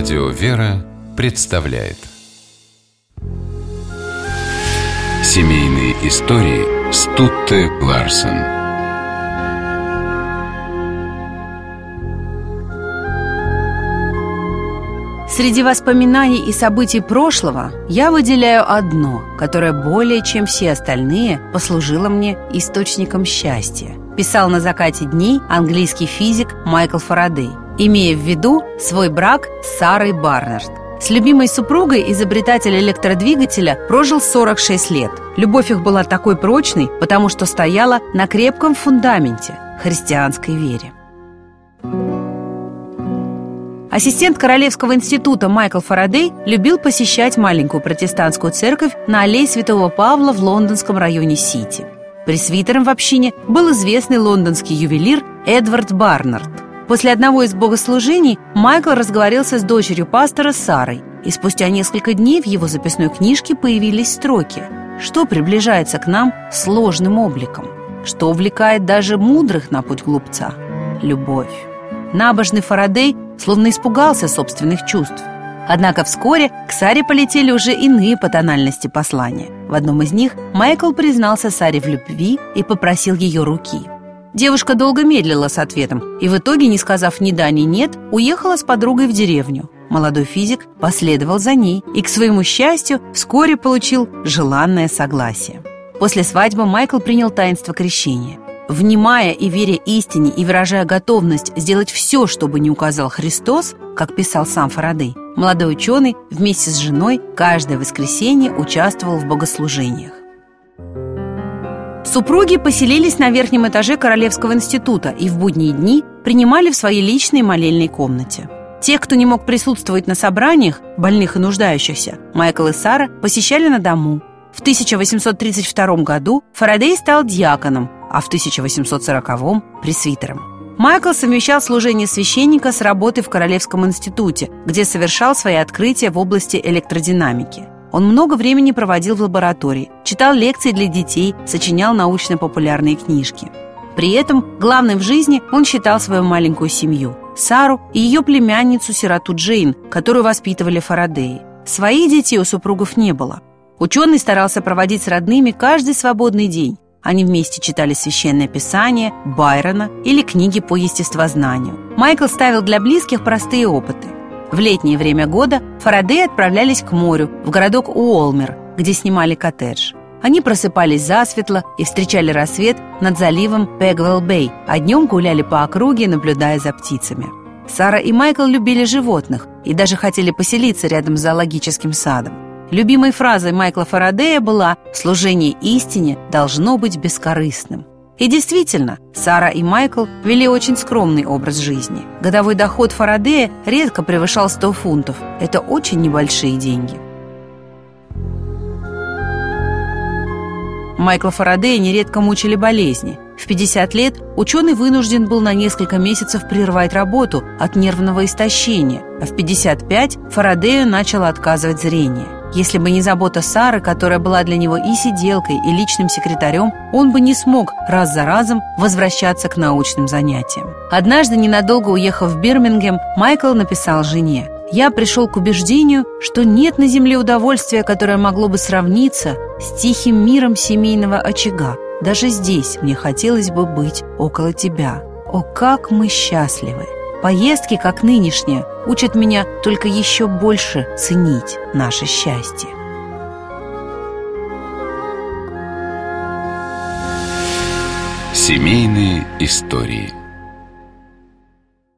Радио «Вера» представляет. Семейные истории Стутте Ларсен Среди воспоминаний и событий прошлого я выделяю одно, которое более чем все остальные послужило мне источником счастья. Писал на закате дней английский физик Майкл Фарадей – имея в виду свой брак с Сарой Барнард. С любимой супругой изобретатель электродвигателя прожил 46 лет. Любовь их была такой прочной, потому что стояла на крепком фундаменте – христианской вере. Ассистент Королевского института Майкл Фарадей любил посещать маленькую протестантскую церковь на аллее Святого Павла в лондонском районе Сити. Пресвитером в общине был известный лондонский ювелир Эдвард Барнард – После одного из богослужений Майкл разговорился с дочерью пастора Сарой, и спустя несколько дней в его записной книжке появились строки «Что приближается к нам сложным обликом? Что увлекает даже мудрых на путь глупца? Любовь». Набожный Фарадей словно испугался собственных чувств. Однако вскоре к Саре полетели уже иные по тональности послания. В одном из них Майкл признался Саре в любви и попросил ее руки – Девушка долго медлила с ответом и в итоге, не сказав ни да, ни нет, уехала с подругой в деревню. Молодой физик последовал за ней и, к своему счастью, вскоре получил желанное согласие. После свадьбы Майкл принял таинство крещения. Внимая и веря истине и выражая готовность сделать все, чтобы не указал Христос, как писал сам Фарадей, молодой ученый вместе с женой каждое воскресенье участвовал в богослужениях. Супруги поселились на верхнем этаже Королевского института и в будние дни принимали в своей личной молельной комнате. Тех, кто не мог присутствовать на собраниях, больных и нуждающихся, Майкл и Сара посещали на дому. В 1832 году Фарадей стал диаконом, а в 1840-м – пресвитером. Майкл совмещал служение священника с работой в Королевском институте, где совершал свои открытия в области электродинамики – он много времени проводил в лаборатории, читал лекции для детей, сочинял научно-популярные книжки. При этом главным в жизни он считал свою маленькую семью – Сару и ее племянницу-сироту Джейн, которую воспитывали Фарадеи. Своих детей у супругов не было. Ученый старался проводить с родными каждый свободный день. Они вместе читали священное писание, Байрона или книги по естествознанию. Майкл ставил для близких простые опыты – в летнее время года Фарадеи отправлялись к морю, в городок Уолмер, где снимали коттедж. Они просыпались засветло и встречали рассвет над заливом Пегвелл-Бэй, а днем гуляли по округе, наблюдая за птицами. Сара и Майкл любили животных и даже хотели поселиться рядом с зоологическим садом. Любимой фразой Майкла Фарадея была «Служение истине должно быть бескорыстным». И действительно, Сара и Майкл вели очень скромный образ жизни. Годовой доход Фарадея редко превышал 100 фунтов. Это очень небольшие деньги. Майкла Фарадея нередко мучили болезни. В 50 лет ученый вынужден был на несколько месяцев прервать работу от нервного истощения, а в 55 Фарадею начало отказывать зрение. Если бы не забота Сары, которая была для него и сиделкой, и личным секретарем, он бы не смог раз за разом возвращаться к научным занятиям. Однажды, ненадолго уехав в Бирмингем, Майкл написал жене «Я пришел к убеждению, что нет на земле удовольствия, которое могло бы сравниться с тихим миром семейного очага. Даже здесь мне хотелось бы быть около тебя. О, как мы счастливы!» Поездки, как нынешние, учат меня только еще больше ценить наше счастье. Семейные истории –